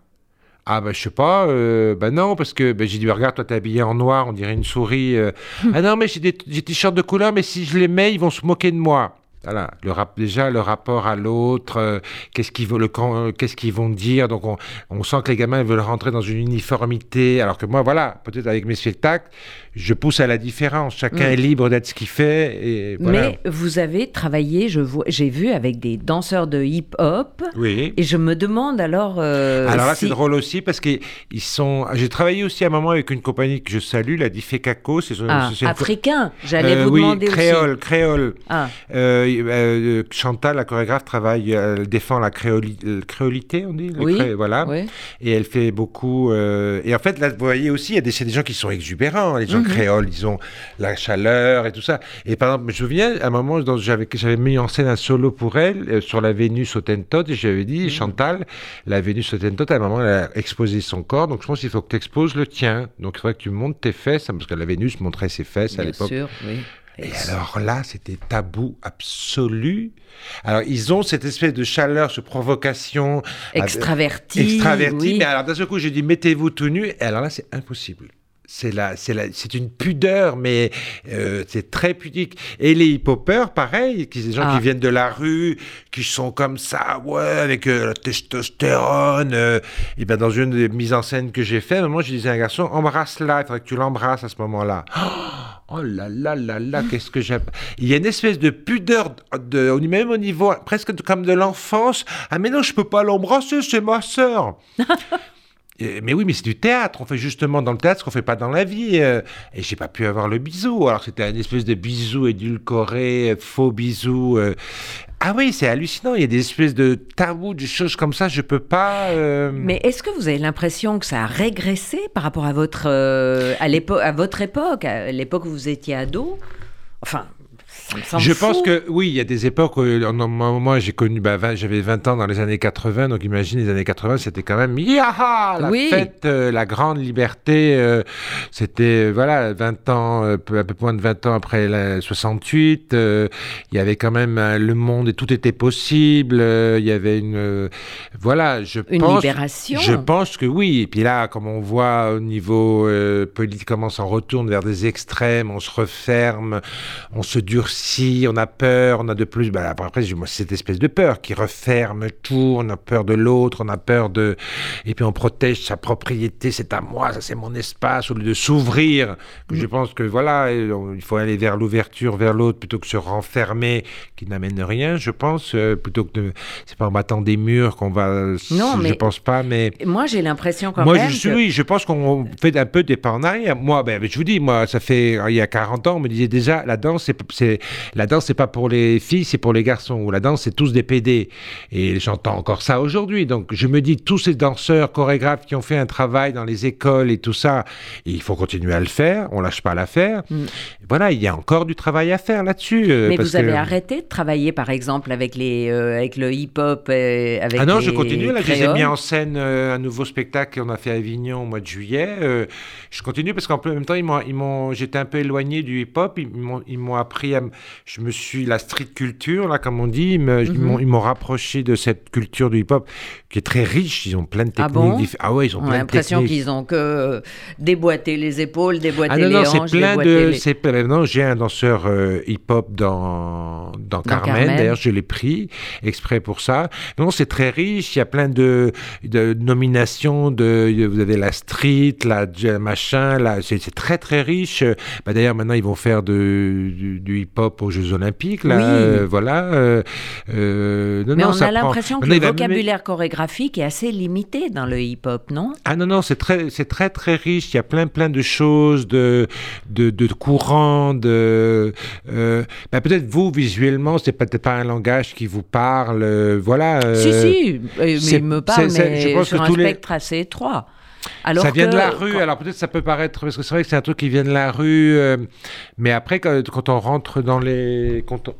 Ah ben je sais pas, ben non parce que ben, j'ai dit regarde toi t'es habillé en noir, on dirait une souris. <laughs> ah non mais j'ai des t-shirts de couleur mais si je les mets ils vont se moquer de moi. Voilà, le rap, déjà le rapport à l'autre, euh, qu'est-ce qu'ils le, euh, qu'est-ce qu'ils vont dire. Donc on, on, sent que les gamins veulent rentrer dans une uniformité, alors que moi, voilà, peut-être avec mes spectacles, je pousse à la différence. Chacun mm. est libre d'être ce qu'il fait. Et Mais vous avez travaillé, je vois, j'ai vu avec des danseurs de hip-hop. Oui. Et je me demande alors. Euh, alors là, c'est drôle aussi parce qu'ils sont. J'ai travaillé aussi à un moment avec une compagnie que je salue, la Diffecaco. C'est ah, africain. J'allais vous oui, demander créole, Créole. Ah oui, euh, Chantal, la chorégraphe, travaille, elle défend la créoli- euh, créolité, on dit Oui, cré- Voilà. Oui. Et elle fait beaucoup. euh, Et en fait, là, vous voyez aussi, il y a des, gens qui sont exubérants. Les gens Mhm. créoles, ils ont la chaleur et tout ça. Et par exemple, je me souviens, à un moment, j'avais, mis en scène un solo pour elle euh, sur la Vénus Hottentot. Et j'avais Mhm. dit, Chantal, la Vénus Hottentot, à un moment, elle a exposé son corps. Donc je pense qu'il faut que tu exposes le tien. Donc il faudrait que tu montes tes fesses, parce que la Vénus montrait ses fesses à Bien l'époque. sûr, oui. Et alors là, c'était tabou absolu. Alors, ils ont cette espèce de chaleur, cette provocation. Extraverti. Extraverti. oui. Mais alors, d'un seul coup, j'ai dit, mettez-vous tout nu. Et alors là, c'est impossible. C'est la, c'est la, c'est une pudeur, mais euh, c'est très pudique. Et les hip-hoppers, pareil, qui, des gens Ah. qui viennent de la rue, qui sont comme ça, ouais, avec euh, la testostérone. euh, et ben dans une des mises en scène que j'ai fait, à un moment, je disais à un garçon, embrasse-la, il faudrait que tu l'embrasses à ce moment-là. Oh là là là là, qu'est-ce que j'aime. Il y a une espèce de pudeur, de, même au niveau presque comme de l'enfance. Ah mais non, je peux pas l'embrasser, c'est ma sœur. Mais oui, mais c'est du théâtre. On fait justement dans le théâtre ce qu'on fait pas dans la vie. euh, et j'ai pas pu avoir le bisou. Alors c'était une espèce de bisou édulcoré, faux bisou. euh. Ah oui, c'est hallucinant. Il y a des espèces de tabous, de choses comme ça. Je peux pas. euh, Mais est-ce que vous avez l'impression que ça a régressé par rapport à votre, à votre époque, à l'époque où vous étiez ado? Enfin, Je fou. pense que oui, il y a des époques. où, euh, moi, j'ai connu, bah, 20 j'avais 20 ans dans les années 80, donc imagine les années 80, c'était quand même yaha, la Oui. fête, euh, la grande liberté. euh, c'était euh, voilà, 20 ans, peu- un peu moins de 20 ans après la 68. euh, il y avait quand même le monde et tout était possible. il y avait une voilà, je Une pense. libération. Je pense que oui. Et puis là, comme on voit au niveau politique, comment on s'en retourne vers des extrêmes, on se referme, on se durcit, on a peur, on a de plus. Bah, après, moi, cette espèce de peur qui referme tout. On a peur de l'autre, on a peur de. Et puis on protège sa propriété, c'est à moi, ça c'est mon espace, au lieu de s'ouvrir. que Je pense que voilà, on- il faut aller vers l'ouverture, vers l'autre, plutôt que se renfermer, qui n'amène rien. Je pense, euh, plutôt que de. C'est pas en battant des murs qu'on va. Non, je mais- pense pas, mais. Moi, j'ai l'impression quand Moi, même. je suis, que- oui, je pense qu'on fait un peu des pas en arrière. Moi, ben, je vous dis, moi, ça fait, il y a 40 ans, on me disait déjà, la danse, c'est, la danse, c'est pas pour les filles, c'est pour les garçons. Ou la danse, c'est tous des PD. Et j'entends encore ça aujourd'hui. Donc, je me dis, tous ces danseurs, chorégraphes qui ont fait un travail dans les écoles et tout ça, il faut continuer à le faire. On lâche pas l'affaire. Mm. Voilà, il y a encore du travail à faire là-dessus. euh, Mais parce vous avez que- arrêté de travailler, par exemple, avec, les, euh, avec le hip-hop, euh, avec Ah non, les je continue. Là, je les ai mis en scène euh, un nouveau spectacle qu'on a fait à Avignon au mois de juillet. Je continue parce qu'en même temps, ils m'ont, ils m'ont, j'étais un peu éloigné du hip-hop. Ils m'ont, ils m'ont appris à, je me suis la street culture là, comme on dit. Ils, Mhm. m'ont, ils m'ont rapproché de cette culture du hip-hop qui est très riche. Ils ont plein de Ah techniques. bon diff- ah ouais, ils ont On a plein de l'impression techniques. qu'ils ont que euh, déboîté les épaules, déboîté Ah non, les non, c'est hanches, plein de. les- Maintenant, j'ai un danseur euh, hip-hop dans, dans, Carmen. Carmen. D'ailleurs, je l'ai pris exprès pour ça. Non, c'est très riche. Il y a plein de, de nominations. De, vous avez la street, la j- machin. La, c'est, c'est très, très riche. Bah, d'ailleurs, maintenant, ils vont faire de, du, du hip-hop aux Jeux Olympiques. Là, Oui. Euh, voilà. euh, euh, non, Mais non, on ça a prend- l'impression que le même- vocabulaire chorégraphique est assez limité dans le hip-hop, non? Ah non, non, c'est très, c'est très, très riche. Il y a plein, plein de choses, de, de, de courants, de. ben, peut-être vous, visuellement, c'est peut-être pas un langage qui vous parle. voilà. Si, si, mais il me parle, mais je pense sur que un les- spectre assez étroit. Alors ça vient que de la rue, quand- alors peut-être ça peut paraître, parce que c'est vrai que c'est un truc qui vient de la rue, euh, mais après, quand, quand on rentre dans les. Quand on-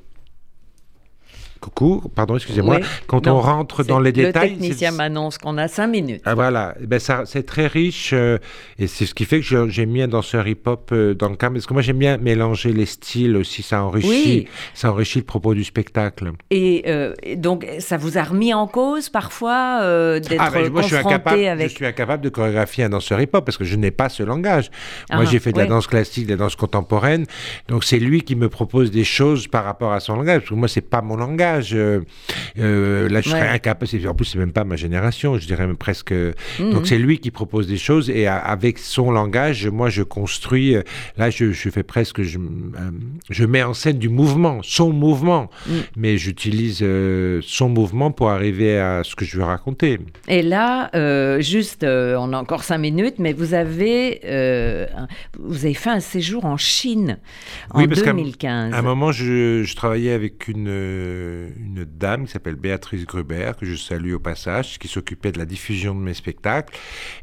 Coucou, pardon, excusez-moi. Oui. Quand Non, on rentre dans les Le détails. technicien c'est- m'annonce qu'on a cinq minutes. Ah voilà, Eh ben c'est très riche euh, et c'est ce qui fait que j'ai mis un danseur hip-hop euh, dans le cadre parce que moi j'aime bien mélanger les styles aussi, ça enrichit, Oui. ça enrichit le propos du spectacle. Et, euh, et donc, ça vous a remis en cause parfois euh, d'être Ah ben, moi je suis confronté incapable, avec. je suis incapable de chorégraphier un danseur hip-hop parce que je n'ai pas ce langage. Ah, moi j'ai fait de ouais. la danse classique, de la danse contemporaine, donc c'est lui qui me propose des choses par rapport à son langage parce que moi c'est pas mon langage. Euh, euh, là, je serais incapable. En plus, c'est même pas ma génération, je dirais même presque. Mhm. Donc, c'est lui qui propose des choses et avec son langage, moi, je construis. Là, je, fais presque. Je, je, mets en scène du mouvement, son mouvement, mhm. mais j'utilise son mouvement pour arriver à ce que je veux raconter. Et là, juste, on a encore cinq minutes, mais vous avez, vous avez fait un séjour en Chine en oui, parce 2015. À un moment, je, je travaillais avec une, une dame qui s'appelle Béatrice Gruber, que je salue au passage, qui s'occupait de la diffusion de mes spectacles.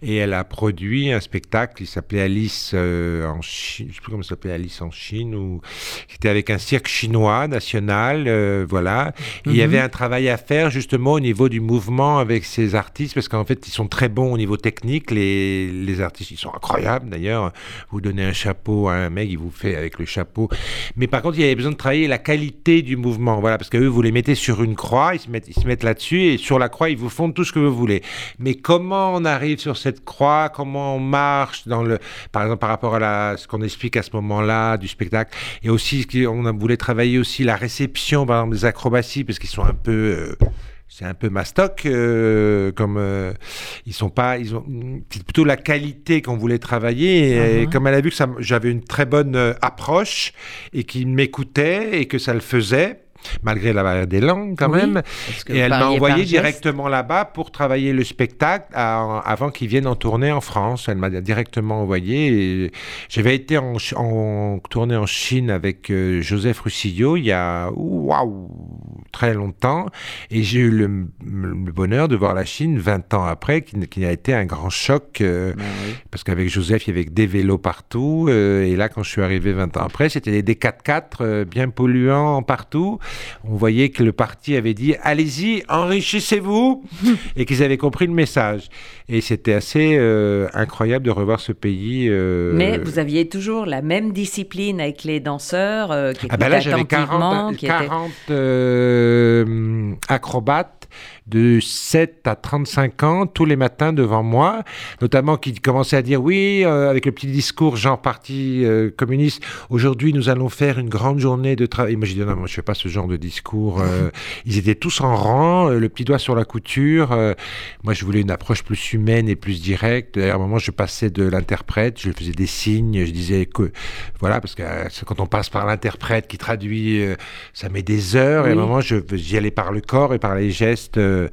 Et elle a produit un spectacle qui s'appelait Alice euh, en Chine, je sais plus comment s'appelait, Alice en Chine, ou qui était avec un cirque chinois national, euh, voilà. il y mhm. avait un travail à faire justement au niveau du mouvement avec ces artistes, parce qu'en fait, ils sont très bons au niveau technique. Les, les artistes, ils sont incroyables d'ailleurs. Vous donnez un chapeau à un mec, il vous fait avec le chapeau. Mais par contre, il y avait besoin de travailler la qualité du mouvement, voilà, parce que eux, vous les mettez sur une croix, ils se mettent, ils se mettent là-dessus, et sur la croix, ils vous font tout ce que vous voulez. Mais comment on arrive sur cette croix, comment on marche dans le, par exemple, par rapport à la, ce qu'on explique à ce moment-là du spectacle, et aussi, on voulu travailler aussi la réception, par exemple, des acrobaties, parce qu'ils sont un peu, euh, c'est un peu mastoc, euh, comme euh, ils sont pas, ils ont, c'est plutôt la qualité qu'on voulait travailler. Et, uh-huh. comme elle a vu que j'avais une très bonne euh, approche et qu'il m'écoutait et que ça le faisait, malgré la barrière des langues quand même. Et elle m'a envoyé directement là-bas pour travailler le spectacle avant qu'il vienne en tournée en France. Elle m'a directement envoyé. J'avais été en, en, tournée en Chine avec euh, Joseph Russillo il y a waouh, très longtemps. Et j'ai eu le, bonheur de voir la Chine 20 ans après, qui, a été un grand choc. Euh, ben parce qu'avec Joseph, il y avait des vélos partout. Euh, et là, quand je suis arrivé 20 ans après, c'était des 4x4 bien polluants partout on voyait que le parti avait dit allez-y, enrichissez-vous, <laughs> et qu'ils avaient compris le message. Et c'était assez euh, incroyable de revoir ce pays. Euh, Mais vous aviez toujours la même discipline avec les danseurs euh, qui ah ben là, j'avais 40, 40 acrobates de 7 à 35 ans tous les matins devant moi, notamment qui commençait à dire oui, euh, avec le petit discours genre parti euh, communiste, aujourd'hui nous allons faire une grande journée de travail. Moi j'ai dit non, moi je fais pas ce genre de discours. Euh. <laughs> ils étaient tous en rang, le petit doigt sur la couture. moi je voulais une approche plus humaine et plus directe. À un moment je passais de l'interprète, je faisais des signes, je disais que voilà, parce que quand on passe par l'interprète qui traduit, ça met des heures. Et à un moment j'y allais par le corps et par les gestes. Euh,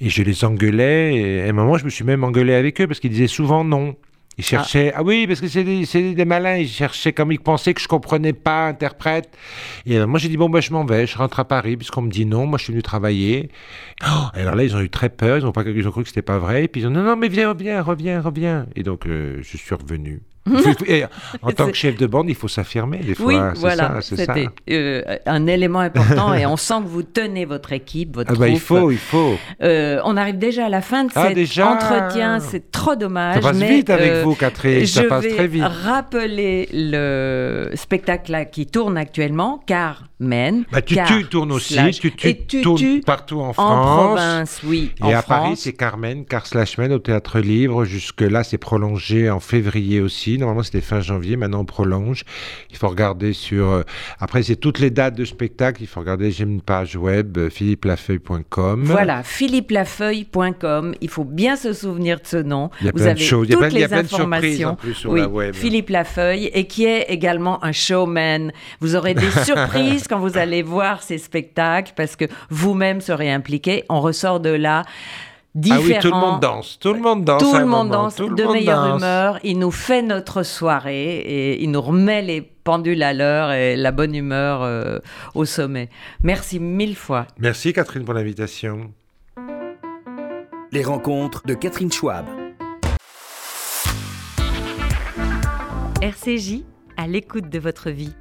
et je les engueulais. Et à un moment, je me suis même engueulé avec eux parce qu'ils disaient souvent non. Ils cherchaient, ah, ah oui, parce que c'est des, des, malins, ils cherchaient comme ils pensaient que je comprenais pas, interprète. Et euh, moi, j'ai dit, bon, ben, je m'en vais, je rentre à Paris, puisqu'on me dit non, moi, je suis venu travailler. Oh, alors là, ils ont eu très peur, ils ont, pas, ils ont cru que c'était pas vrai, et puis ils ont dit, non, non, mais viens, reviens, reviens, reviens. Et donc, euh, je suis revenu <laughs> en tant que chef de bande, il faut s'affirmer des fois. Oui, voilà, c'était euh, un élément important et on sent que vous tenez votre équipe, votre ah bah, Il faut, il faut. Euh, on arrive déjà à la fin de ah, cet entretien, c'est trop dommage. Ça passe vite avec euh, vous, Catherine, ça passe très vite. rappeler le spectacle qui tourne actuellement, car Men. Bah, Tutu tourne aussi, Tutu, tourne partout en France. En province, oui. Et à Paris, c'est Carmen, Car Slash Men au Théâtre Libre. Jusque-là, c'est prolongé en février aussi. Normalement, c'était fin janvier. Maintenant, on prolonge. Il faut regarder sur. Euh, après, c'est toutes les dates de spectacle. Il faut regarder. J'ai une page web, euh, philippelafeuille.com. Voilà, philippelafeuille.com. Il faut bien se souvenir de ce nom. Il y a Vous plein de choses. Toutes il y a plein, les informations. plus sur la web. Philippe Lafeuille, et qui est également un showman. Vous aurez des <laughs> surprises quand vous allez voir ces spectacles, parce que vous-même serez impliqué. On ressort de là ah oui, tout le monde danse, tout le monde danse. Tout le monde danse de meilleure humeur. Il nous fait notre soirée et il nous remet les pendules à l'heure et la bonne humeur euh, au sommet. Merci mille fois. Merci Catherine pour l'invitation. Les rencontres de Catherine Schwab. RCJ, à l'écoute de votre vie.